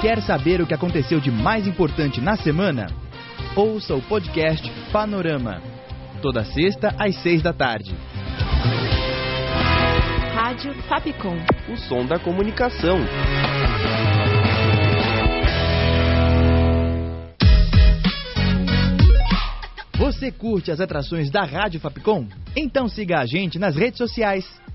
Quer saber o que aconteceu de mais importante na semana? Ouça o podcast Panorama. Toda sexta às seis da tarde. Rádio Fapcom. O som da comunicação. Você curte as atrações da Rádio Fapcom? Então siga a gente nas redes sociais.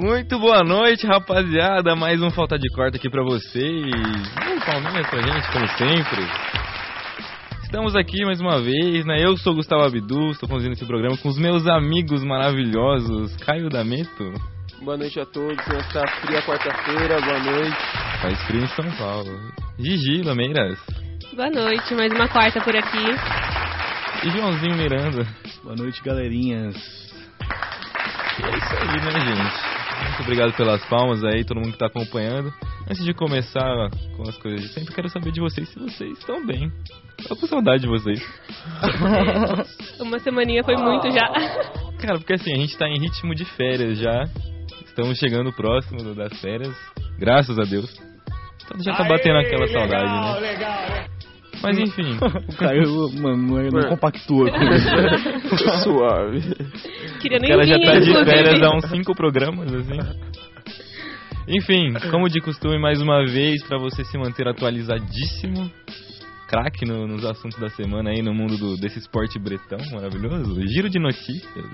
Muito boa noite, rapaziada. Mais um Falta de Corta aqui pra vocês. Um palminhas pra gente, como sempre. Estamos aqui mais uma vez, né? Eu sou o Gustavo Abdu, estou conduzindo esse programa com os meus amigos maravilhosos. Caio Dameto. Boa noite a todos nesta fria quarta-feira. Boa noite. Faz frio em São Paulo. Gigi Lameiras. Boa noite, mais uma quarta por aqui. E Joãozinho Miranda. Boa noite, galerinhas. E é isso aí, né, gente? Muito obrigado pelas palmas aí, todo mundo que tá acompanhando. Antes de começar com as coisas de sempre, quero saber de vocês se vocês estão bem. Tô com saudade de vocês. Uma semaninha foi muito já. Cara, porque assim, a gente tá em ritmo de férias já. Estamos chegando próximo das férias. Graças a Deus. Então já tá batendo aquela saudade, né? Mas enfim. O Caio, mano, não, não compactua com isso. Suave. Queria O nem cara já tá de férias há uns cinco programas, assim. Enfim, como de costume, mais uma vez, pra você se manter atualizadíssimo, craque no- nos assuntos da semana aí no mundo do- desse esporte bretão maravilhoso, giro de notícias.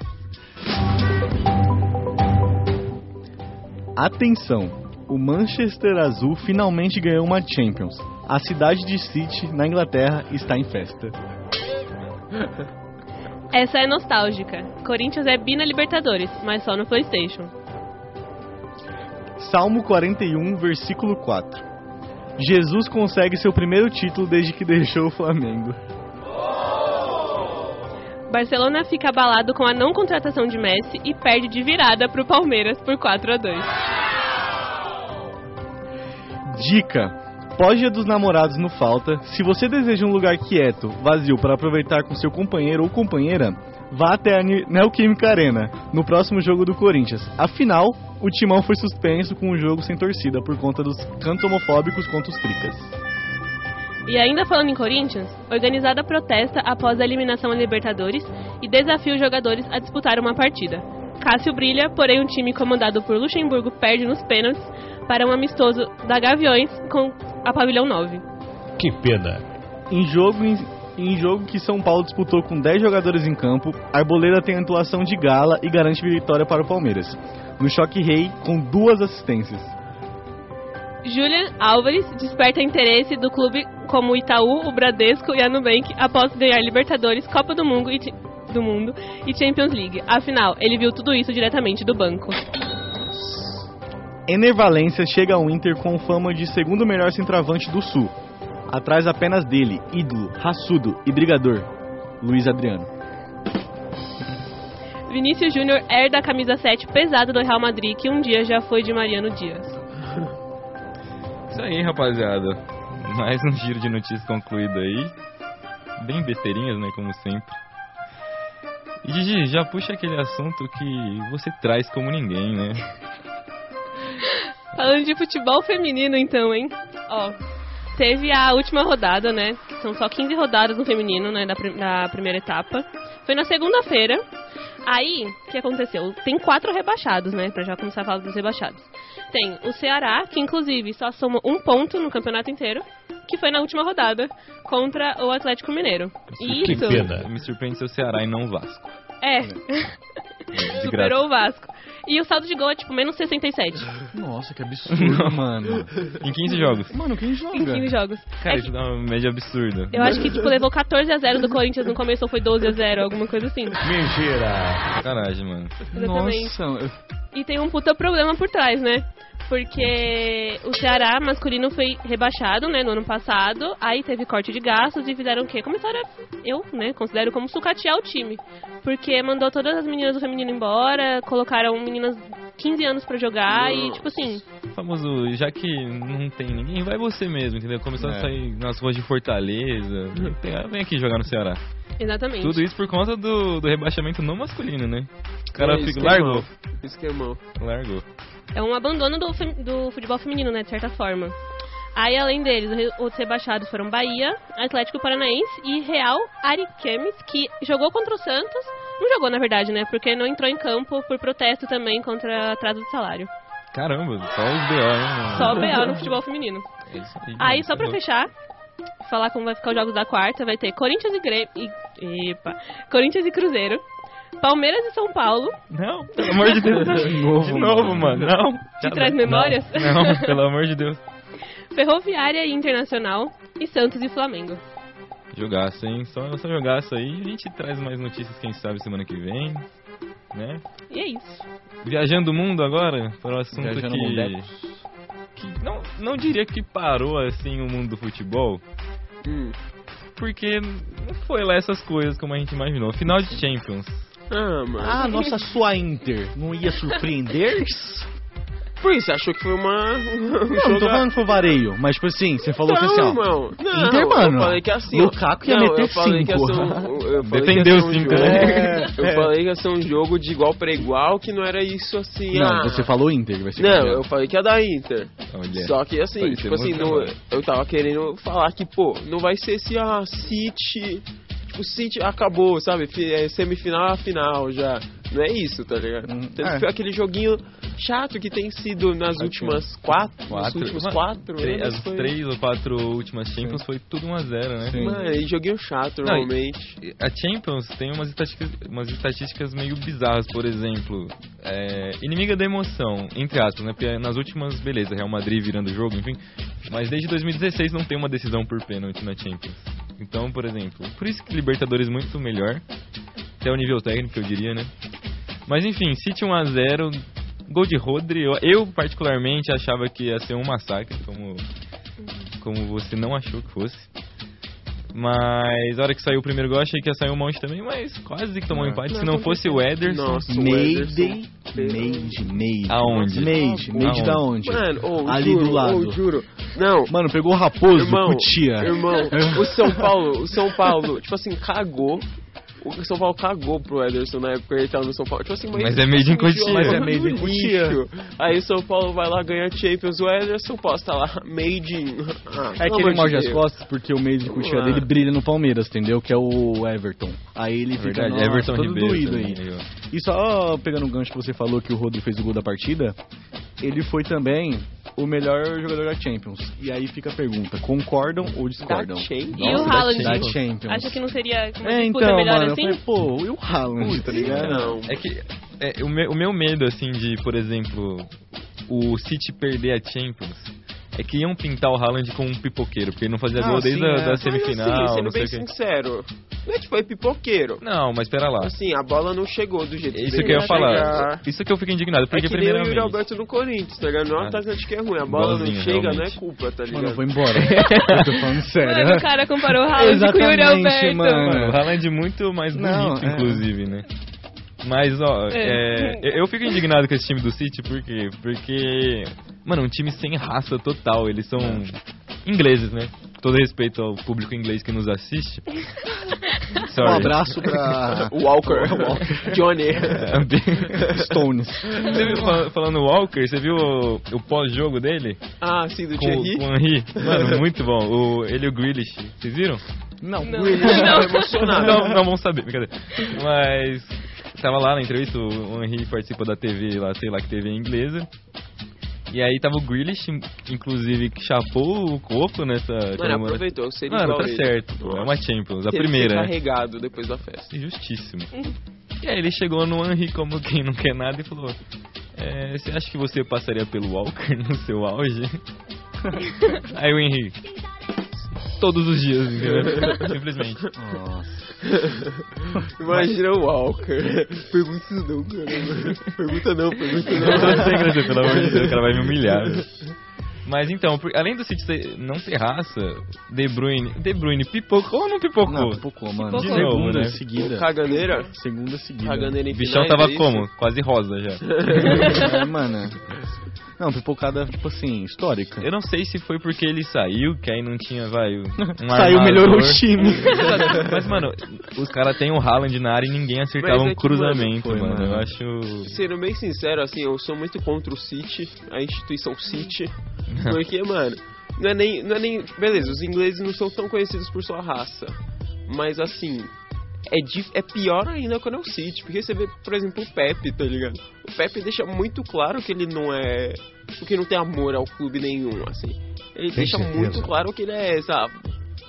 Atenção! O Manchester Azul finalmente ganhou uma Champions. A cidade de City, na Inglaterra, está em festa. Essa é nostálgica. Corinthians é bi na Libertadores, mas só no Playstation. Salmo 41, versículo 4. Jesus consegue seu primeiro título desde que deixou o Flamengo. Barcelona fica abalado com a não contratação de Messi e perde de virada pro Palmeiras por 4 a 2 Dica: Pós-dia dos namorados no falta. Se você deseja um lugar quieto, vazio para aproveitar com seu companheiro ou companheira, vá até a Ne- Neoquímica Arena no próximo jogo do Corinthians. Afinal, o timão foi suspenso com o jogo sem torcida por conta dos cantos homofóbicos contra os tricas. E ainda falando em Corinthians, organizada protesta após a eliminação à Libertadores e desafia os jogadores a disputar uma partida. Cássio brilha, porém um time comandado por Luxemburgo perde nos pênaltis para um amistoso da Gaviões com a Pavilhão 9. Que pena. Em jogo, em, em jogo que São Paulo disputou com 10 jogadores em campo, Arboleda tem atuação de gala e garante vitória para o Palmeiras. No choque rei, com duas assistências. Julian Álvares desperta interesse do clube como o Itaú, o Bradesco e a Nubank após ganhar Libertadores, Copa do Mundo e, do Mundo e Champions League. Afinal, ele viu tudo isso diretamente do banco. Ener Valência chega ao Inter com fama de segundo melhor centroavante do Sul. Atrás apenas dele, ídolo, raçudo e brigador, Luiz Adriano. Vinícius Júnior herda a camisa 7 pesada do Real Madrid, que um dia já foi de Mariano Dias. Isso aí, rapaziada. Mais um giro de notícias concluído aí. Bem besteirinhas, né, como sempre. Gigi, já puxa aquele assunto que você traz como ninguém, né? Falando de futebol feminino, então, hein? Ó, teve a última rodada, né? São só 15 rodadas no feminino, né? Da, da primeira etapa. Foi na segunda-feira. Aí, o que aconteceu? Tem quatro rebaixados, né? Pra já começar a falar dos rebaixados. Tem o Ceará, que inclusive só soma um ponto no campeonato inteiro, que foi na última rodada contra o Atlético Mineiro. E Que isso pena. Me surpreende ser o Ceará e não o Vasco. é, De superou o Vasco. E o saldo de gol é tipo menos 67 Nossa, que absurdo, mano. Em 15 jogos. Mano, quem joga? em 15 jogos. Cara, É isso dá uma média absurda. Eu acho que, tipo, levou 14 a 0 do Corinthians no começo ou foi 12 a 0, alguma coisa assim. Mentira. Sacanagem, mano. Exatamente. Nossa, eu- E tem um puta problema por trás, né? Porque o Ceará masculino foi rebaixado, né, no ano passado. Aí teve corte de gastos e fizeram o quê? Começaram a, eu, né, considero como sucatear o time. Porque mandou todas as meninas do feminino embora, colocaram meninas 15 anos pra jogar e, tipo assim, famoso, já que não tem ninguém, vai você mesmo, entendeu? Começou É. a sair nas ruas de Fortaleza. Tem- ah, Vem aqui jogar no Ceará. exatamente. Tudo isso por conta do, do rebaixamento no masculino, né? O cara É, fica, esquemão. largou. Esquemão. Largou. É um abandono do, do futebol feminino, né, de certa forma. Aí, além deles, os rebaixados foram Bahia, Atlético Paranaense e Real Ariquemes, que jogou contra o Santos. Não jogou, na verdade, né? Porque não entrou em campo por protesto também contra atraso de salário. Caramba, só os BO, hein? Só o BA no futebol feminino. É isso aí, Aí, só pra fechar, falar como vai ficar os jogos da quarta, vai ter Corinthians e Grêmio... E, epa, Corinthians e Cruzeiro, Palmeiras e São Paulo, Não, pelo amor de Deus. De novo, De novo, mano. Não. Te traz memórias? Não, não, pelo amor de Deus. Ferroviária e Internacional e Santos e Flamengo. Jogaço, hein? Só, só jogaço aí. A gente traz mais notícias, quem sabe, semana que vem. Né? E é isso. Viajando o mundo agora, para o assunto Viajando que, mundecos. que não, não diria que parou assim o mundo do futebol, Hum. porque não foi lá essas coisas como a gente imaginou. Final de Champions. Ah, mano. Ah, nossa, sua Inter não ia surpreender? Isso, você achou que foi uma. um Não, não tô falando que foi vareio, mas tipo assim, você falou que assim, ó. irmão. Não, Inter, mano. Eu falei que assim. Lukaku ia não, meter eu falei que ia cinco. ser um, eu falei Defendeu que ia ser um cinco, jogo- né? Eu É. falei que ia ser um jogo de igual pra igual, que não era isso assim. Não, ah, você falou Inter, vai ser Não, campeão. eu falei que ia dar Inter. Olha. Só que assim, tipo assim, no- eu tava querendo falar que, pô, não vai ser esse ah, City. Tipo, City acabou, sabe? É Semifinal a final já. Não é isso, tá ligado? Hum, é. aquele joguinho chato que tem sido nas últimas quatro, Quatro. últimos Mano, quatro Três- as foi- três ou quatro últimas Champions foi tudo 1x0, né? Sim. Mano, e joguinho chato Não, e- normalmente. A Champions tem umas estatísticas, umas estatísticas meio bizarras, por exemplo, é, inimiga da emoção, entre aspas, né? Porque nas últimas, beleza, Real Madrid virando o jogo, enfim, mas desde 2016 não tem uma decisão por pênalti na Champions. Então, por exemplo, por isso que Libertadores é muito melhor, até o nível técnico, eu diria, né? Mas enfim, City 1x0, gol de Rodri, eu, eu particularmente achava que ia ser um massacre, como, como você não achou que fosse. Mas a hora que saiu o primeiro gol, achei que ia sair um monte também, mas quase que tomou um empate. Não, Se não fosse o Ederson, Nossa, Mayday, Ederson. Made, Made. Aonde? Made, Made da onde? Mano, ô, Ali juro, do lado. ô, juro. Não, Mano, pegou o Raposo, irmão, Cutia. irmão, o São Paulo, o São Paulo, tipo assim, cagou. O São Paulo cagou pro Ederson na época que ele tava no São Paulo. Tipo assim, Mas é made in Cotia. Mas é made in lixo. Cotia. Aí o São Paulo vai lá ganhar Champions, o Ederson posta lá, made in. Ah, É que ele de morde as costas porque o meio de Cutia Ah. dele brilha no Palmeiras, entendeu? Que é o Everton. Aí ele É fica verdade, nossa, Everton todo Ribeiro doído aí. E só pegando o gancho que você falou que o Rodri fez o gol da partida, ele foi também o melhor jogador da Champions. E aí fica a pergunta, concordam ou Da discordam? Champions? E o da Haaland? Da Champions. Acha que não seria uma É, disputa então, melhor mano, assim? eu falei, pô, e o Haaland, tá ligado? Não. É que é, o, meu, o meu medo, assim, de, por exemplo, o City perder a Champions, é que iam pintar o Haaland como um pipoqueiro, porque ele não fazia Ah, gol desde sim, a é. da semifinal, Mas, assim, não sendo sei bem o que. sincero, não é que foi pipoqueiro. Não, mas pera lá. Assim, a bola não chegou do jeito Isso que que eu ia falar. chegar. Isso que eu fico indignado, É porque que nem o primeiramente... Alberto no Corinthians, tá ligado? Não é um Ah. atacante que é ruim, a bola não chega, não é realmente. culpa, tá ligado? Mano, vou embora. eu tô falando sério. Mano, o cara comparou o Haaland com o Yuri Exatamente, Alberto. mano. Mano, o Haaland é muito mais bonito, Não, é. inclusive, né? Mas, ó, É. é, eu- fico indignado com esse time do City, por quê? Porque, mano, um time sem raça total, eles são ingleses, né? Todo respeito ao público inglês que nos assiste. Um Sorry. abraço pra Walker. Johnny. É, Stones. Você viu, fal- falando Walker, você viu o, o pós-jogo dele? Ah, sim, do Com, Thierry. com o Henry? Mano, muito bom. O, ele e o Grealish, vocês viram? Não, Não. Emocionado. Não, não vão saber, brincadeira. Mas. Tava lá na entrevista, o Henry participa da TV lá, sei lá que TV inglesa. E aí tava o Grealish, in- inclusive, que chapou o coco nessa Mano, comemora- aproveitou, seria Mano, tá ele. certo, pô, é uma Champions, a primeira, ser né? carregado depois da festa. Justíssimo. E aí ele chegou no Henry como quem não quer nada e falou: é, Você acha que você passaria pelo Walker no seu auge? aí o Henry. Todos os dias, entendeu? Simplesmente. Nossa. Imagina o Walker. Pergunta isso não, cara. Pergunta não, pergunta tô sem graça, pelo amor de Deus, o cara vai me humilhar. velho. Mas então, por- além do City ser- não ter raça, De Bruyne. De Bruyne pipocou ou não pipocou? Não, pipocou, mano. De novo, Segunda, né? né? Seguida. Caganeira? Segunda seguida. Caganeira em O bichão tava é como? Quase rosa já. É, mano. Não, pipocada, tipo assim, histórica. Eu não sei se foi porque ele saiu, que aí não tinha, vai, um Saiu, armador. melhorou o time. Mas, mano, os caras têm o Haaland na área e ninguém acertava Mas é um que, cruzamento, mano, mano. foi, Eu mano. acho. Sendo bem sincero, assim, eu sou muito contra o City, a instituição City, porque, mano, não é nem, não é nem, beleza, os ingleses não são tão conhecidos por sua raça, mas assim, é, dif- é pior ainda quando é o City, porque você vê, por exemplo, o Pepe, tá ligado? O Pepe deixa muito claro que ele não é, que não tem amor ao clube nenhum, assim, ele deixa certeza. muito claro que ele é, sabe,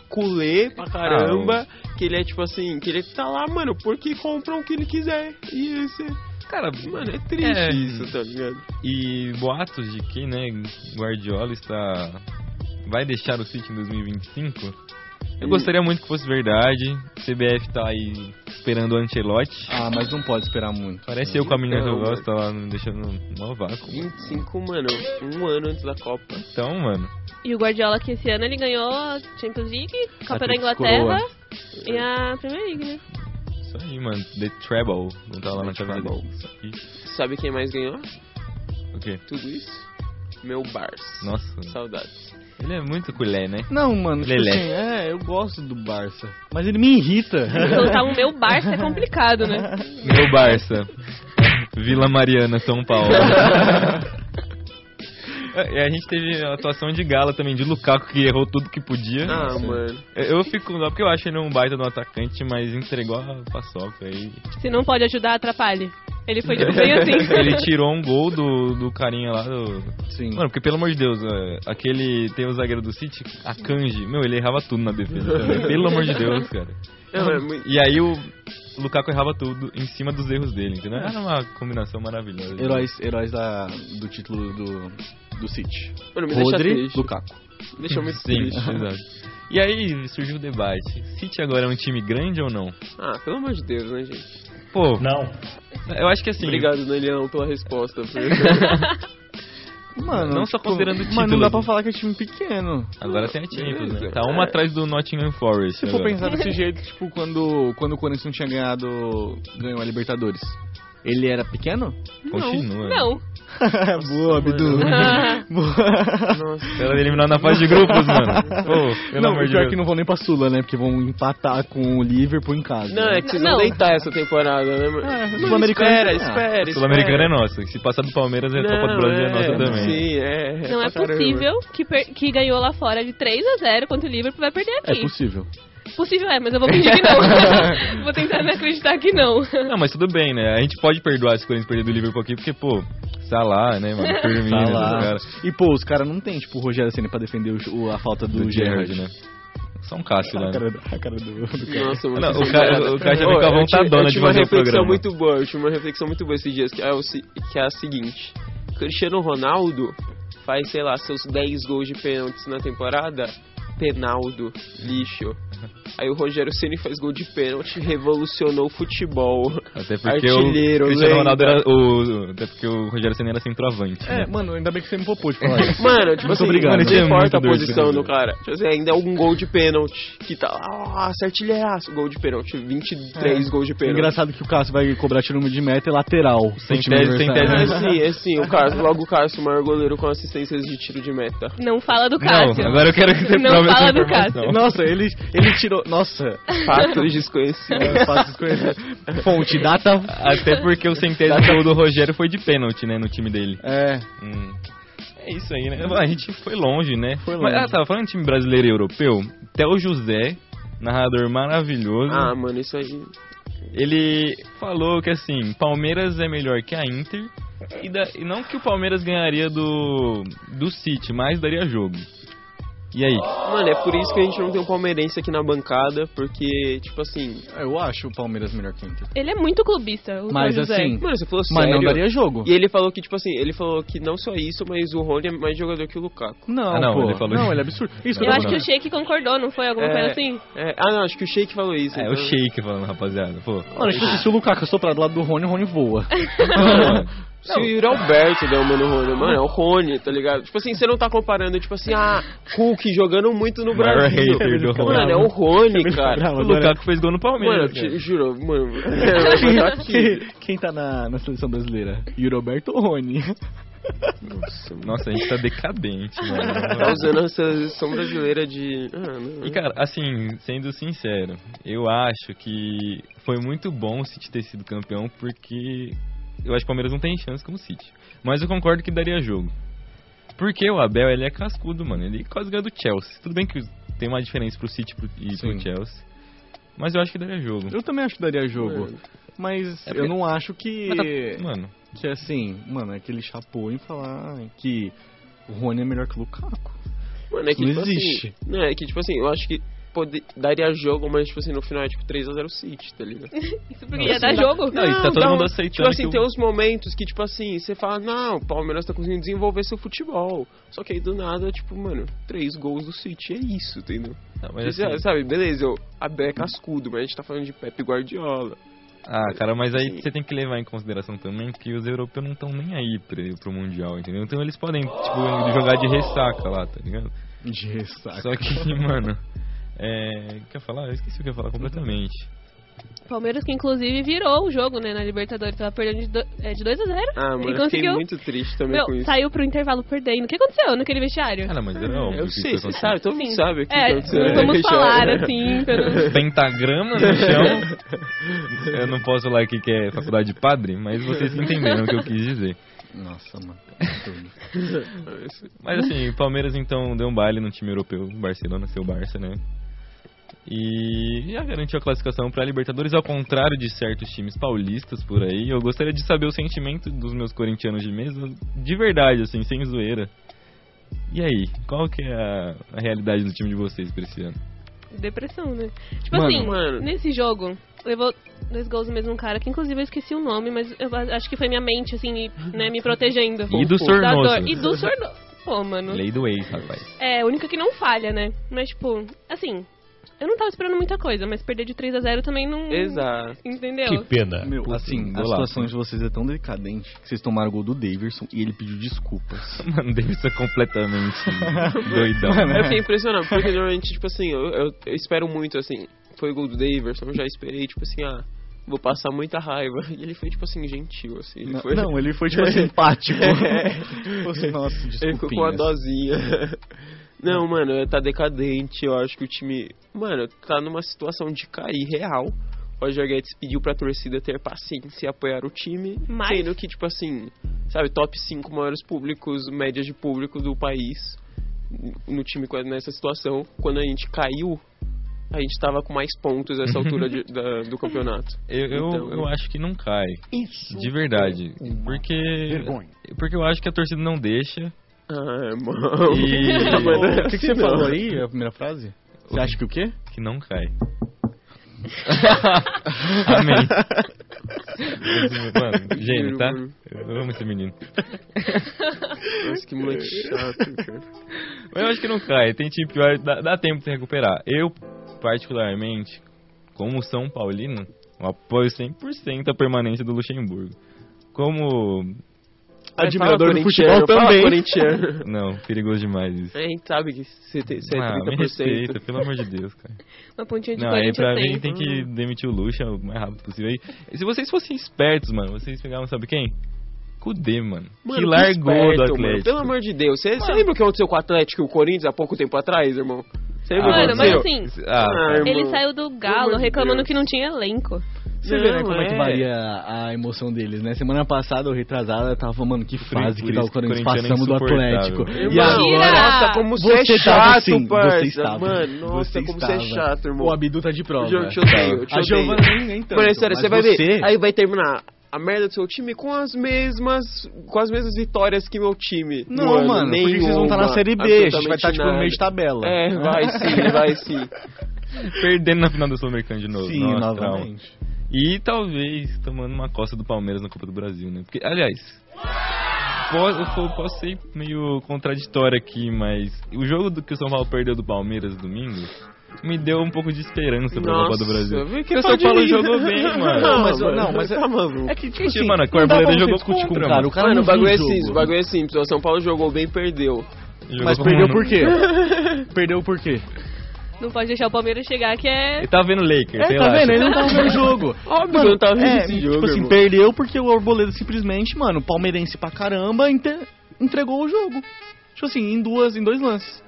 culé pra caramba, que ele é tipo assim, que ele tá lá, mano, porque compram o que ele quiser, e esse... Cara, Mano, é triste É. isso, tá ligado? E boatos de que, né, Guardiola está. vai deixar o City em 2025? Eu gostaria muito que fosse verdade. CBF tá aí esperando o Ancelotti. Ah, mas não pode esperar muito. Parece eu com a menina que eu gosto, tá lá me deixando no vácuo. 25, mano, um ano antes da Copa. Então, mano, E o Guardiola que esse ano ele ganhou a Champions League, Copa da Inglaterra e a Premier League, né? isso aí, mano. The Treble. Não tá lá na Treble. Sabe quem mais ganhou? O quê? Tudo isso? Meu Barça. Nossa, Saudades. Ele é muito culé, né? Não, mano, tipo Lelé. assim, é, eu gosto do Barça. Mas ele me irrita. Colocar o meu Barça é complicado, né? Meu Barça. Vila Mariana, São Paulo. E a gente teve a atuação de gala também, de Lukaku, que errou tudo que podia. Ah, mano. Eu eu fico lá porque eu acho ele um baita um atacante, mas entregou a paçoca aí. Se não pode ajudar, atrapalhe. Ele foi tipo bem assim. Ele tirou um gol do, do carinha lá do. Sim. Mano, porque pelo amor de Deus, é, aquele. Tem o zagueiro do City, a Kanji. Meu, ele errava tudo na defesa também. Pelo amor de Deus, cara. É. E aí o Lukaku errava tudo em cima dos erros dele, entendeu? Era uma combinação maravilhosa. Heróis, heróis da, do título do, do City. Mano, me deixa Rodri, triste. Lukaku. Me deixa muito Sim, triste. exato. E aí surgiu o debate. City agora é um time grande ou não? Ah, pelo amor de Deus, né, gente? Pô, Não. eu acho que assim. Obrigado, Danielão, pela resposta. Mano, Não só considerando o Mas não dá pra falar que é time pequeno. Agora tem a Champions, né? Tá uma atrás do Nottingham Forest. Se for agora. pensar desse jeito, tipo, quando, quando o Corinthians não tinha ganhado, ganhou a Libertadores. Ele era pequeno? Continua. Não. Boa, Bidu. Nossa. Ela eliminada na fase de grupos, mano. Pô, pelo não, amor de pior Deus. que não vão nem pra Sula, né? Porque vão empatar com o Liverpool em casa. Não, é que vocês vão Não. deitar essa temporada, né, mano? É, Mas Sul-Americano espera, é- espera, Sul-Americana é nossa. Se passar do Palmeiras, a Copa do Brasil é nossa também. Sim, é. Não é pra caramba. possível que, per- que ganhou lá fora de 3 a 0 contra o Liverpool vai perder É aqui. possível. Possível é, mas eu vou fingir que não. vou tentar não acreditar que não. Não, mas tudo bem, né? A gente pode perdoar se o Corinthians perder do Liverpool aqui, porque, pô, Salah, né, mano? Firmino, Tá lá. caras. E, pô, os caras não tem, tipo, o Rogério Senna pra defender o, o- a falta do, Do Gerrard, Gerrard, né? Só um Cássio lá. A né? cara, a cara do, do cara. Nossa, Não, o cara- o cara vem com a eu tive- vontadona eu de tive uma fazer o reflexão programa. muito boa, eu tive uma reflexão muito boa esses dias, que é, o, que é a seguinte. Cristiano Ronaldo faz, sei lá, seus 10 gols de pênaltis na temporada. Penaldo, lixo. Aí o Rogério Ceni faz gol de pênalti, revolucionou o futebol. Até porque Artilheiro, o Cristiano. Ronaldo era o... Até porque o Rogério Senna era centroavante. É, né? mano, ainda bem que você me poupou de falar isso. Mano, tipo Muito assim, obrigado. não importa a posição né, do cara. Tipo assim, ainda é um gol de pênalti. Que tá lá, nossa, artilheiraço. Gol de pênalti, 23 É. gols de pênalti. Engraçado que o Cássio vai cobrar tiro de meta e lateral. Sem tese, sem tese. É sim, é sim. O Cássio, logo o Cássio, o maior goleiro com assistências de tiro de meta. Não fala do Cássio. Não, agora eu quero que você Não fala do. Cássio. Nossa, ele, ele tirou. Nossa, Fatos desconhecidos. é. Fonte, data. Até porque o centésimo gol do Rogério foi de pênalti, né, no time dele. É. Hum. É isso aí, né? A gente foi longe, né? Foi Mas, longe. ah, tava falando de time brasileiro e europeu. Theo José, narrador maravilhoso. Ah, mano, isso aí. ele falou que assim, Palmeiras é melhor que a Inter e, da- e não que o Palmeiras ganharia do do City, mas daria jogo. E aí? Mano, é por isso que a gente não tem um palmeirense aqui na bancada, porque, tipo assim... Eu acho o Palmeiras melhor que o Inter. Ele é muito clubista, o Mas José. assim, Mano, você falou mas sério. não daria jogo. E ele falou que, tipo assim, ele falou que não só isso, mas o Rony é mais jogador que o Lukaku. Não, Ah, não, pô. ele falou não, isso. ele é absurdo. Isso Eu eu acho que o Sheik concordou, não foi? Alguma É. coisa assim? É, ah, não, acho que o Sheik falou isso. É então- o Sheik falando, rapaziada. Pô. Mano, tipo, se o Lukaku soprar do lado do Rony, o Rony voa. Se o Yuri Alberto der uma no Rony, mano, é o Rony, tá ligado? Tipo assim, você não tá comparando, tipo assim, ah, Hulk jogando muito no Brasil. Mano, é o Rony, cara. O Lukaku fez gol no Mano, Palmeiras. te- cara. juro, mano. É, tá quem, quem tá na, na seleção brasileira? Roberto ou Rony? Nossa, mano. Nossa, a gente tá decadente, Tá mano. usando a seleção brasileira de. Ah, não. E cara, assim, sendo sincero, eu acho que foi muito bom o City ter sido campeão porque eu acho que o Palmeiras não tem chance como o City. Mas eu concordo que daria jogo. Porque o Abel, ele é cascudo, mano. Ele quase ganhou do Chelsea. Tudo bem que tem uma diferença pro City e Sim. pro Chelsea. Mas eu acho que daria jogo. Eu também acho que daria jogo. Mano. Mas É porque- eu não acho que. Tá- mano, Que assim, mano, é aquele chapô em falar que o Rony é melhor que o Lukaku. Mano, é que, Não tipo existe. assim. Não, é que, tipo assim, eu acho que pode, daria jogo, mas, tipo assim, no final é tipo 3x0 City, tá ligado? Isso porque Não, ia dar assim, jogo. Não, e tá todo mundo aceitando Tipo assim, que tem uns momentos que, tipo assim, você fala, não, o Palmeiras tá conseguindo desenvolver seu futebol. Só que aí do nada, tipo, mano, três gols do City, é isso, entendeu? não, mas Você assim, Sabe, beleza, eu, a Bé é cascudo, mas a gente tá falando de Pepe Guardiola. Ah, cara, mas aí Sim. você tem que levar em consideração também que os europeus não estão nem aí pra, pro Mundial, entendeu? Então eles podem, tipo, jogar de ressaca lá, tá ligado? De ressaca. Só que, mano, é. Quer falar? Eu esqueci o que eu ia falar completamente. Palmeiras que inclusive virou o jogo, né, na Libertadores. Tava perdendo de, do, é, de 2 a 0 Ah, mano, e eu fiquei conseguiu. muito triste também Meu, com isso. saiu pro intervalo perdendo. O que aconteceu naquele vestiário? Cara, mas era óbvio. Eu sei, você sabe, todo mundo sabe o que é, aconteceu. não vamos Já- falar assim, pelo... Pentagrama no chão. Eu não posso falar aqui que é faculdade de padre, mas vocês entenderam o que eu quis dizer. Nossa, mano. absurdo. Mas assim, o Palmeiras então deu um baile no time europeu, Barcelona, seu Barça, né? E já garantiu a classificação para a Libertadores, ao contrário de certos times paulistas por aí. Eu gostaria de saber o sentimento dos meus corintianos de mesa, de verdade, assim, sem zoeira. E aí, qual que é a, a realidade do time de vocês pra esse ano? Depressão, né? Tipo Mano, assim, mano. nesse jogo, levou dois gols do mesmo cara, que inclusive eu esqueci o nome, mas eu acho que foi minha mente, assim, né, me protegendo. E do Sornoso. E do Sornoso. Pô, mano. Lei do ex, rapaz. É, a única que não falha, né? Mas, tipo, assim, eu não tava esperando muita coisa, mas perder de 3 a 0 também não. Exato. Entendeu? Que pena. Meu, Puta, assim, a situação né? de vocês é tão decadente que vocês tomaram o gol do Daverson e ele pediu desculpas. Mano, deve ser completamente doidão. Eu fiquei impressionado, porque normalmente, tipo assim, eu, eu, eu espero muito, assim, foi o gol do Daverson, eu já esperei, tipo assim, ah, vou passar muita raiva. E ele foi, tipo assim, gentil, assim. Ele Não, foi, não, ele foi tipo simpático. Você, nossa, Ele ficou com uma dosinha. Não, mano, tá decadente. Eu acho que o time, mano, tá numa situação de cair real. O Roger Guedes pediu pra torcida ter paciência e apoiar o time. Mas- Sendo que, tipo assim, sabe, top 5 maiores públicos, médias de público do país no time nessa situação. Quando a gente caiu, a gente tava com mais pontos nessa altura de- da- do campeonato. Eu, eu, Então- eu acho que não cai. Isso. De verdade. Porque. Vergonha. Porque eu acho que a torcida não deixa. Ah, mano. E- é O que, que você falou aí, a primeira frase? Você acha que o quê? que não cai. Amém. Mano, gênio, tá? Eu amo esse menino. Nossa, que moleque chato, cara. Mas eu acho que não cai. Tem time pior, dá, dá tempo de recuperar. Eu, particularmente, como São Paulino, eu apoio 100% a permanência do Luxemburgo. Como. Admirador do futebol também. Não, perigoso demais isso. A gente sabe que você, tem, você é Ah, 30%. me respeita, pelo amor de Deus, cara. Uma pontinha de Não, aí pra tem. mim tem que demitir o Lucha o mais rápido possível. Aí, e se vocês fossem espertos, mano, vocês pegavam, sabe quem? Kudê, mano. Mano, que largou esperto, do mano. Atlético. Pelo amor de Deus. Você você lembra o que aconteceu com o Atlético e o Corinthians há pouco tempo atrás, irmão? Você lembra o que Mano, mas aconteceu? assim, Ah, Ah, cara. irmão. ele saiu do Pelo Galo de reclamando Deus. que não tinha elenco. Você vê, né, Não, como é. que é. varia a emoção deles, né? Semana passada, ou retrasada, tava falando, mano, que fase por que tá o Corinthians que o passamos do. Atlético. E agora... Nossa, como você, é tava chato, assim, parça. você estava. Mano, nossa, Você como você é estava. chato, irmão. O Abdu tá de prova. Eu te odeio, eu te A odeio. Giovana nem tanto. Mano, é sério, mas você vai você... ver. Aí vai terminar a merda do seu time com as mesmas. Com as mesmas vitórias que meu time. Não, ano. mano, porque vocês vão estar na Nenhuma, Série B, a gente vai estar, tipo, no meio de tabela. É, vai sim, vai sim. Perdendo na final da Sul-Americana de novo. Sim, Nossa, trauma. novamente. E talvez tomando uma costa do Palmeiras na Copa do Brasil, né? Porque, aliás, posso, eu posso ser meio contraditório aqui, mas o jogo do que o São Paulo perdeu do Palmeiras domingo me deu um pouco de esperança pra Copa do Brasil. Porque o São Paulo jogou bem, mano. Não, mas- mano, não, mas é- tá maluco. É que, tipo Gente, assim, mano, a você jogou com contra, o cara. mano. O cara Mano, não o bagulho é simples, o bagulho é simples. O São Paulo jogou bem e perdeu. Jogou Mas perdeu não- por quê? perdeu por quê? Não pode deixar o Palmeiras chegar, que é. Ele tava vendo Lakers, É, sei tá lá. vendo? Ele não tava vendo o jogo. Óbvio eu não tava vendo é, esse tipo jogo, assim, irmão. perdeu porque o Arboleda simplesmente, mano, palmeirense pra caramba, entregou o jogo. Tipo assim, em duas, em dois lances.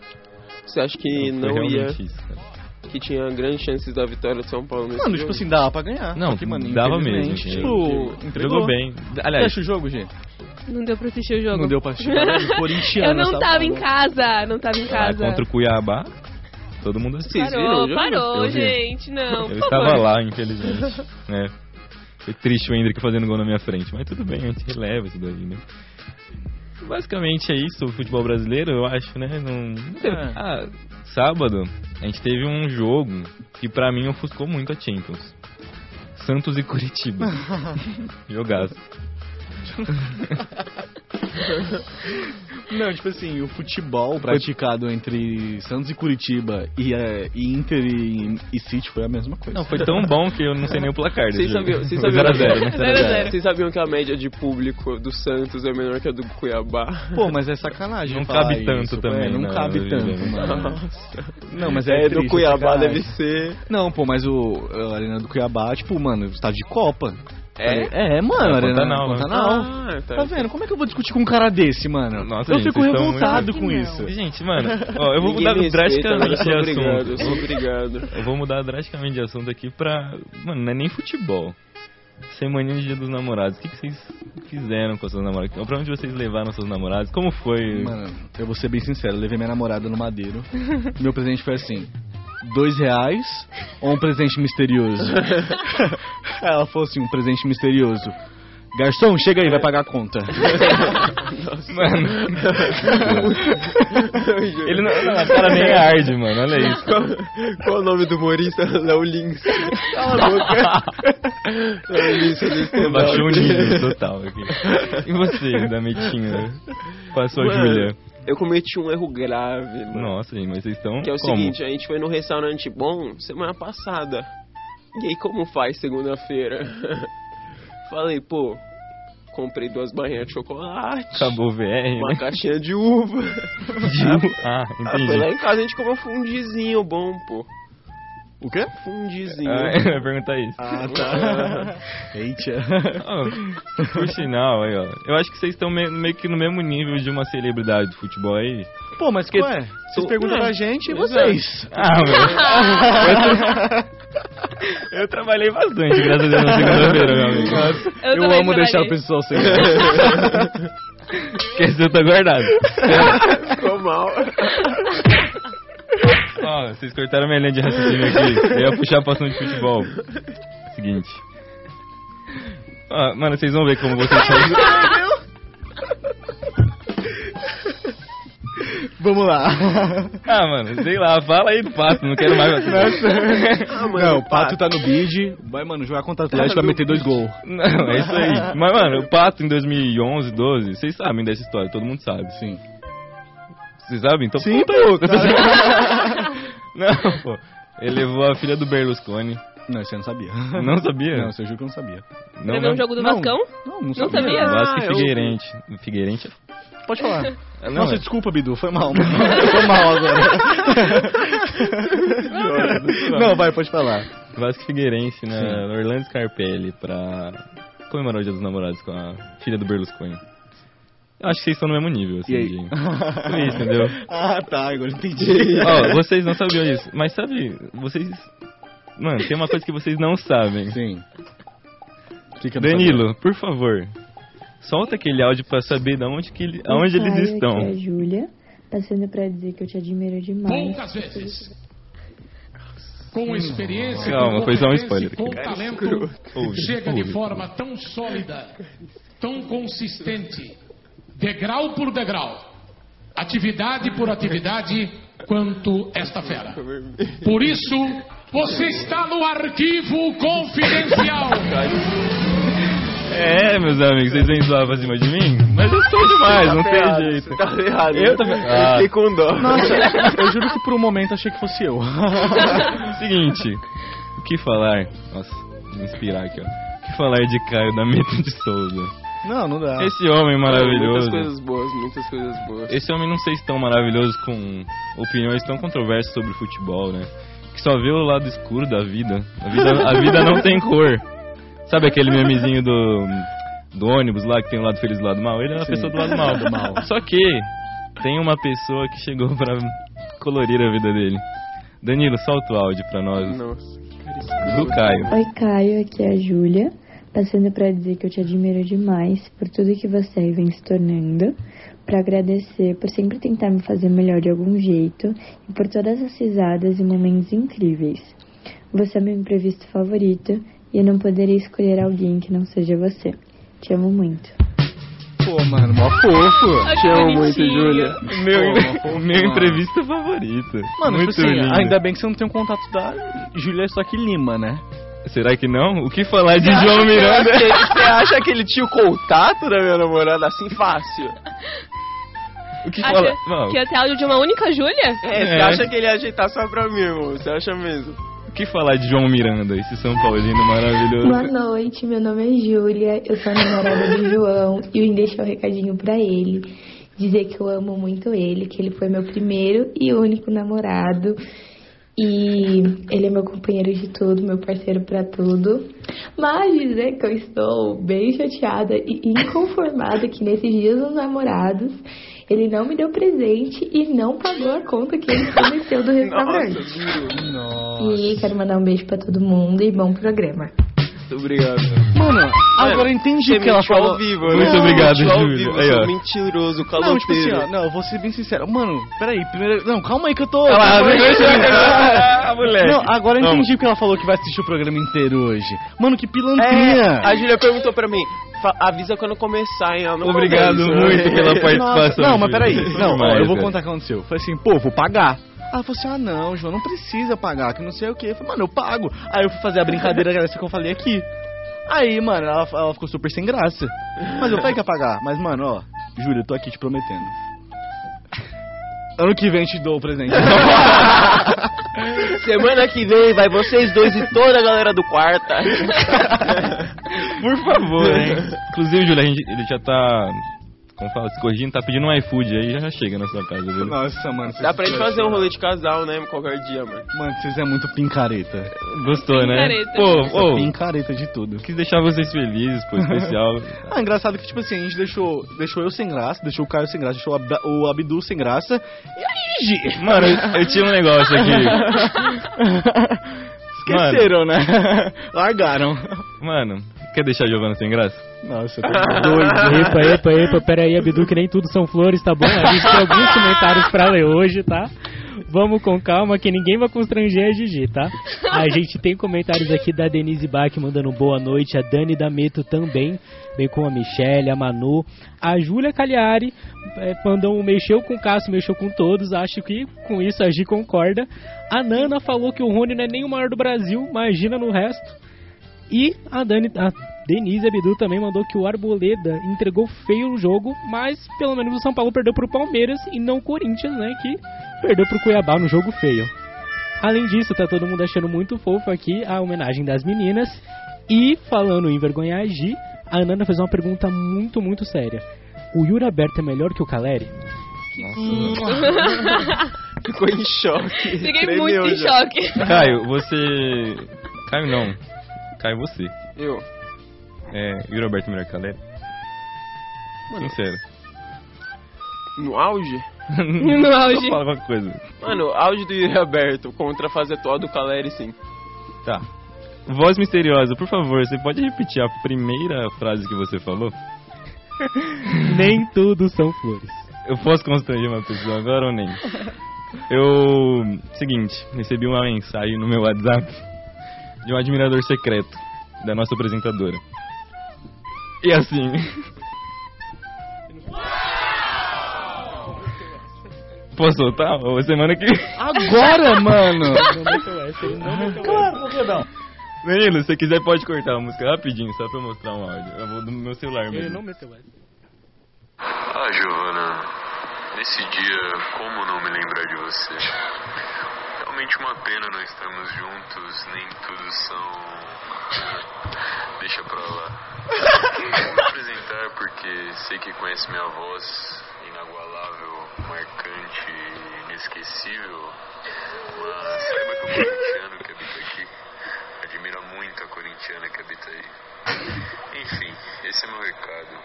Você acha que Foi não ia. isso, cara. Que tinha grandes chances da vitória do São Paulo nesse Mano, jogo? tipo assim, dava pra ganhar. Não, Só que, mano, dava mesmo. Tipo, entregou. Jogou bem. Aliás, acha o jogo, gente? Não deu pra assistir o jogo. Não deu pra assistir. Corintiano, Eu não tava em casa, não tava em ah, casa. contra o Cuiabá, todo mundo assistiu. Viram Parou, parou, Eu vi. gente, não. Eu por estava favor. lá, infelizmente. né? Foi triste o Hendrick fazendo gol na minha frente, mas tudo bem, a gente releva isso daí, né? Basicamente é isso, o futebol brasileiro, eu acho, né? Não, não teve- É. Ah, sábado, a gente teve um jogo que pra mim ofuscou muito a Champions. Santos e Curitiba. Jogaço. Não, tipo assim, o futebol praticado entre Santos e Curitiba e, é, e Inter e, e City foi a mesma coisa. Não, foi tão bom que eu não sei nem o placar Vocês sabiam, vocês sabiam, 0x0, né? A. Vocês sabiam que a média de público do Santos é menor que a do Cuiabá? Pô, mas é sacanagem. Não falar cabe tanto isso, também, É, não né, cabe Vila, tanto, né? mano. Nossa. Não, mas é, É, do triste, Cuiabá sacanagem. deve ser. Não, pô, mas o a Arena do Cuiabá, tipo, mano, está de Copa. É? É, mano, É, a Arena Pantanal, né? Pantanal. Ah, tá. Tá vendo? Como é que eu vou discutir com um cara desse, mano? Nossa, eu gente, fico revoltado muito- com isso. Gente, mano, ó, eu vou mudar drasticamente de obrigado, assunto. sou obrigado. Eu vou mudar drasticamente de assunto aqui pra. Mano, não é nem futebol. Semaninha de Dia dos Namorados. O que, que vocês fizeram com as suas namoradas? Pra onde vocês levaram seus namorados? Como foi? Mano, eu vou ser bem sincero, eu levei minha namorada no Madeiro. Meu presente foi assim: dois reais ou um presente misterioso? Ela falou assim: um presente misterioso. Garçom, chega aí, vai pagar a conta. Mano. Ele não. não, A cara nem arde, mano. Olha isso. Qual, qual é o nome do humorista? Léo Lins. Cala a boca. Léo Lins, stand-up. Baixou o nível total aqui. E você, da Metinha? Com a Júlia? Eu cometi um erro grave, mano. Nossa, gente, mas vocês estão. Que é o como? seguinte, a gente foi num restaurante bom semana passada. E aí, como faz segunda-feira? Falei, pô, comprei duas barrinhas de chocolate, Acabou o VR, uma né? caixinha de uva. Ah, Ah, foi lá entendi. em casa a gente comeu fundizinho bom, pô. O quê? Fundizinho. Ah, eu ia perguntar isso. Ah, tá. Eita. Ó, por sinal, aí, ó. Eu acho que vocês estão meio, meio que no mesmo nível de uma celebridade do futebol aí. Pô, mas Que- ué, vocês perguntam É, pra gente e vocês. Ah, meu. Eu trabalhei bastante, graças a Deus, na segunda-feira, meu amigo. Eu, Eu, amo deixar o trabalhei. pessoal sem. Esqueceu, tá guardado. Ficou mal. Ó, vocês cortaram minha linha de raciocínio aqui. Eu ia puxar pra assunto de futebol. Seguinte. Ó, mano, vocês vão ver como vocês são. Vamos lá. Ah, mano, sei lá, fala aí do pato, não quero mais. Ah, mano, Não, o Pato tá no bid. Vai, mano, jogar contra o Atlético vai meter dois gols. Não, é isso aí. Mas, mano, o Pato em 2011, 12, vocês sabem dessa história, todo mundo sabe. Sim. Vocês sabem? Então Sim, conta aí, cara. Não, pô. Ele levou a filha do Berlusconi. Não, isso eu não sabia. Não sabia? Não, isso eu juro que eu não sabia. Não, Pra ver um jogo do Não. Vascão? Não, não Não sabia. sabia? Vasco Ah, e eu- Figueirente. Figueirente? Pode falar. Não, Nossa, é- desculpa, Bidu, foi mal. foi mal agora. não, vai, pode falar. Vasco e Figueirense na Sim. Orlando Scarpelli pra comemorar o Dia dos Namorados com a filha do Berlusconi. Eu acho que vocês estão no mesmo nível, assim, E aí? de... Por isso, entendeu? ah, tá, agora entendi. Ó, vocês não sabiam isso, mas sabe, vocês... Mano, tem uma coisa que vocês não sabem. Sim. Fica Danilo, por favor, solta aquele áudio pra saber de onde, que ele, aonde eles estão. Aqui é a Júlia, passando pra dizer que eu te admiro demais. Poucas vezes. Com experiência, Calma, com foi só um spoiler com talento, Ouve, chega de forma tão sólida, tão consistente, degrau por degrau, atividade por atividade, quanto esta fera. Por isso, você está no arquivo confidencial. É, meus amigos, vocês vêm zoar pra cima de mim? Mas eu sou demais, não tem jeito. Tá errado. Eu também- Ah. fiquei com dó. Nossa, eu juro que por um momento achei que fosse eu. Seguinte, o que falar? Nossa, vou me inspirar aqui, ó. O que falar de Caio da Meta de Souza? Não, não dá. Esse homem Muitas maravilhoso. coisas boas, muitas coisas boas. Esse homem não sei se tão maravilhoso com opiniões tão controversas sobre futebol, né? Que só vê o lado escuro da vida. A vida, a vida não tem cor. Sabe aquele memezinho do, do ônibus lá que tem o lado feliz e o lado mal? Ele é uma Sim. pessoa do lado mal. Do mal. Só que tem uma pessoa que chegou pra colorir a vida dele. Danilo, solta o áudio pra nós Nossa. do Caio. Oi, Caio, aqui é a Júlia, passando pra dizer que eu te admiro demais por tudo que você vem se tornando, pra agradecer por sempre tentar me fazer melhor de algum jeito e por todas as risadas e momentos incríveis. Você é meu imprevisto favorito e eu não poderia escolher alguém que não seja você. Te amo muito. Pô, mano, mó fofo. Que Te amo muito. Júlia. Meu, Pô, meu mano. imprevisto favorito. Mano, Muito tipo assim, lindo. ainda bem que você não tem um contato da Júlia só que Lima, né? Será que não? O que falar de João Miranda? Você você acha que ele tinha o contato da minha namorada assim fácil? O que falar? Acha Não, que ia ter áudio de uma única Júlia? É, você É. acha que ele ia ajeitar só pra mim, irmão? Você acha mesmo? o que falar de João Miranda, esse São Paulino maravilhoso? Boa noite, meu nome é Júlia, eu sou a namorada do João e eu vim deixar um recadinho pra ele. Dizer que eu amo muito ele, que ele foi meu primeiro e único namorado. E ele é meu companheiro de tudo, meu parceiro pra tudo. Mas dizer que eu estou bem chateada e inconformada que nesses dias dos namorados ele não me deu presente e não pagou a conta que ele prometeu do restaurante. Nossa. Nossa. E quero mandar um beijo pra todo mundo e bom programa. Muito obrigado. Mano, agora eu entendi o que ela falou. ao vivo, Muito né? obrigado, ao Júlia. vivo, Aí, ó. mentiroso, Não, tipo assim, caloteiro. ó, não, eu vou ser bem sincero. Mano, peraí, primeiro. Não, calma aí que eu tô. Lá, ver. Ah, moleque. Não, agora eu entendi porque ela falou que vai assistir o programa inteiro hoje. Mano, que É, pilantrinha. a Júlia perguntou pra mim, avisa quando começar, hein? Obrigado muito né? pela participação. Não, mas peraí. Não, eu vou contar o que aconteceu. Falei assim, pô, vou pagar. Ela falou assim, ah não, João, não precisa pagar, que não sei o que. Eu falei, mano, eu pago. Aí eu fui fazer a brincadeira que eu falei aqui. Aí, mano, ela, ela ficou super sem graça. Mas eu falei que ia pagar. Mas, mano, ó, Júlia, eu tô aqui te prometendo. Ano que vem te dou o presente. Semana que vem vai vocês dois e toda a galera do quarta. Por favor, hein? Inclusive, Júlia, a gente, ele já tá. Como fala, se corrigindo, tá pedindo um iFood aí já chega na sua casa, viu? Nossa, mano. Dá pra gente fazer um rolê de casal, né? Qualquer dia, mano. Mano, vocês é muito pincareta. Gostou, né? Picareta. Pô, ô, Pincareta de tudo. quis deixar vocês felizes, pô, especial. Ah, engraçado que, tipo assim, a gente deixou, deixou eu sem graça, deixou o Caio sem graça, deixou o Ab- o Abdu sem graça. E aí? Mano, eu, eu tinha um negócio aqui. Esqueceram, né? Largaram. Mano, quer deixar a Giovana sem graça? Nossa, doido. Epa, epa, epa, peraí, Abdu, que nem tudo são flores, tá bom? A gente tem alguns comentários pra ler hoje, tá? Vamos com calma, que ninguém vai constranger a Gigi, tá? A gente tem comentários aqui da Denise Bach mandando boa noite, a Dani Dameto também, bem com a Michelle, a Manu, a Júlia Cagliari é, um mexeu com o Cássio, mexeu com todos, acho que com isso a Gi concorda. A Nana falou que o Rony não é nem o maior do Brasil, imagina no resto. E a Dani, a Denise Abdu também mandou que o Arboleda entregou feio o jogo, mas pelo menos o São Paulo perdeu pro Palmeiras e não o Corinthians, né, que perdeu pro Cuiabá no jogo feio. Além disso, tá todo mundo achando muito fofo aqui a homenagem das meninas. E falando em envergonhar a Gi, a Nana fez uma pergunta muito, muito séria. O Yuri Aberto é melhor que o Caleri? Ficou em choque. Fiquei Tremeu muito em já. choque. Caio, você. Caio não. Caio, você. Eu. É. Yuri Alberto melhor que Caleri? Sincero. No auge? No auge. Só fala qualquer coisa. Mano, auge do Yuri Aberto contra fazer todo do Caleri, sim. Tá. Voz misteriosa, por favor, você pode repetir a primeira frase que você falou? Nem tudo são flores. Eu posso constranger uma pessoa agora ou nem? Eu. Seguinte, recebi uma mensagem no meu WhatsApp de um admirador secreto da nossa apresentadora. E assim. Posso soltar? Ou semana que. Agora, mano! Claro, por que não? Danilo, se você quiser pode cortar a música rapidinho, só pra eu mostrar um áudio. Eu vou do meu celular essa. Ele mesmo. não meteu essa. Ah, Giovana, nesse dia, como não me lembrar de você? Realmente uma pena não estarmos juntos, nem tudo são. Deixa pra lá. Vou me apresentar porque sei que conhece minha voz, inagualável, marcante inesquecível. Mas saiba que o corintiano que habita aqui admira muito a corintiana que habita aí. Enfim, esse é meu recado.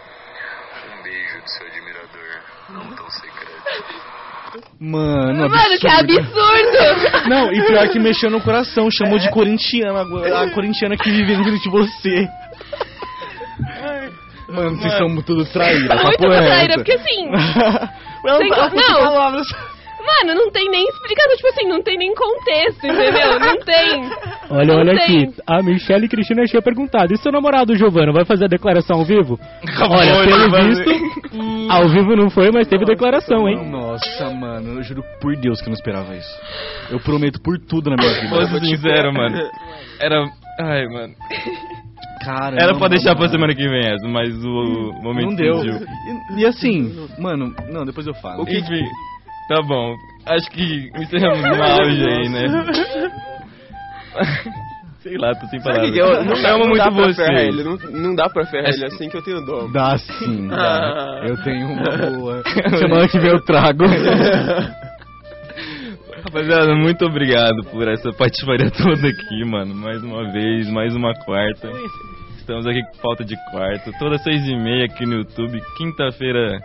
Um beijo do seu admirador, não tão secreto. Mano, Mano, que absurdo! Não, e pior que mexeu no coração, chamou de corintiana, a corintiana que vive dentro de você. Mano, vocês são tudo traíra, Muito papo reto. traíra, porque assim. Ela Sem tá não. palavras. Mano, não tem nem explicação, tipo assim, não tem nem contexto, entendeu? Não tem. Olha, Não olha tem. aqui. A Michelle Cristina tinha perguntado: e seu namorado Giovano vai fazer a declaração ao vivo? Olha, pelo visto, ao vivo não foi, mas teve declaração, hein? Nossa, mano, eu juro por Deus que eu não esperava isso. Eu prometo por tudo na minha vida. Fosse sincero, mano. Era. Ai, mano. Cara, Era pra deixar mano. pra semana que vem essa, mas o momento Não deu. E, e assim, mano, não, depois eu falo. O que Enfim, tá bom. Acho que encerramos no auge aí, né? Sei lá, tô sem palavras. que eu, não, dá, Amo não muito você. ferrar ele, não, não dá pra ferrar ele assim que eu tenho dó. Dá sim, dá. Ah. Eu tenho uma boa. Semana que vem eu trago. Rapaziada, muito obrigado por essa patifaria toda aqui, mano. Mais uma vez, mais uma quarta. Estamos aqui com falta de quarto. Toda seis e meia aqui no YouTube. Quinta-feira,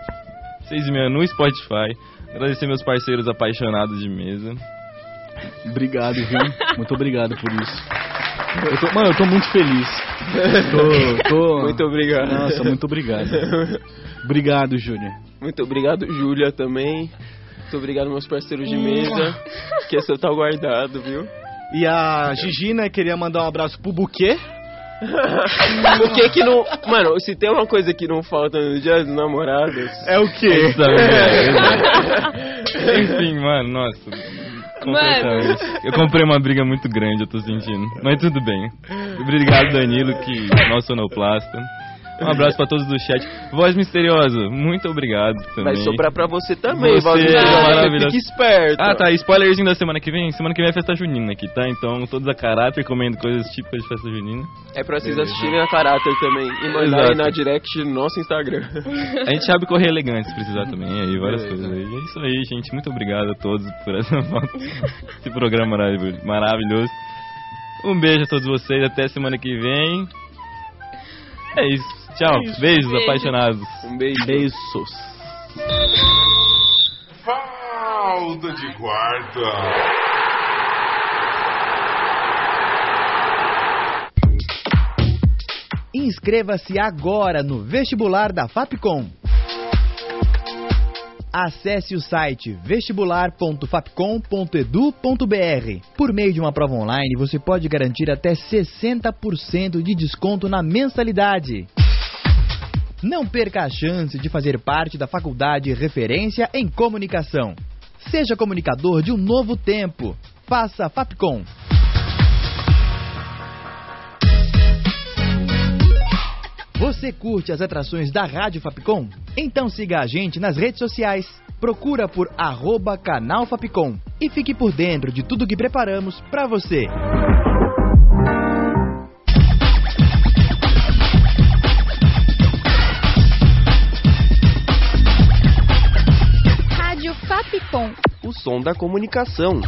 seis e meia no Spotify. Agradecer meus parceiros apaixonados de mesa. Obrigado, viu? Muito obrigado por isso. Eu tô- mano, eu tô muito feliz. Tô, tô... Muito obrigado. Nossa, muito obrigado. Obrigado, Júnior. Muito obrigado, Júlia, também. Muito obrigado, meus parceiros de mesa. que esse tá guardado, viu? E a Gigi, né, queria mandar um abraço pro Buquê. O que que não... Mano, se tem uma coisa que não falta no dia dos namorados... É o quê? Sabe, é, Enfim, mano, nossa. Completamente. Eu comprei uma briga muito grande, eu tô sentindo. Mas tudo bem. Obrigado, Danilo, que nosso sonoplasta. Um abraço pra todos do chat. Voz misteriosa, muito obrigado também. Vai sobrar pra você também, Você Valdir. é maravilhoso. Fique esperto. Ah, tá. Spoilerzinho da semana que vem. Semana que vem é festa junina aqui, tá? Então, todos a caráter comendo coisas típicas de festa junina. É pra vocês assistirem a caráter também. E mandar aí Exato. na direct do nosso Instagram. A gente sabe correr elegante se precisar também, aí várias Beleza. coisas aí. É isso aí, gente. Muito obrigado a todos por essa volta. esse programa maravilhoso. Um beijo a todos vocês, até semana que vem. É isso. Tchau. Beijos, Beijo. apaixonados. Um beijo. Beijos. Falta de quarta. Inscreva-se agora no vestibular da Fapcom. Acesse o site vestibular.fapcom.edu.br. Por meio de uma prova online, você pode garantir até 60% de desconto na mensalidade. Não perca a chance de fazer parte da faculdade referência em comunicação. Seja comunicador de um novo tempo. Faça Fapcom. Você curte as atrações da Rádio Fapcom? Então siga a gente nas redes sociais. Procura por arroba canal Fapcom e fique por dentro de tudo que preparamos para você. Som da comunicação.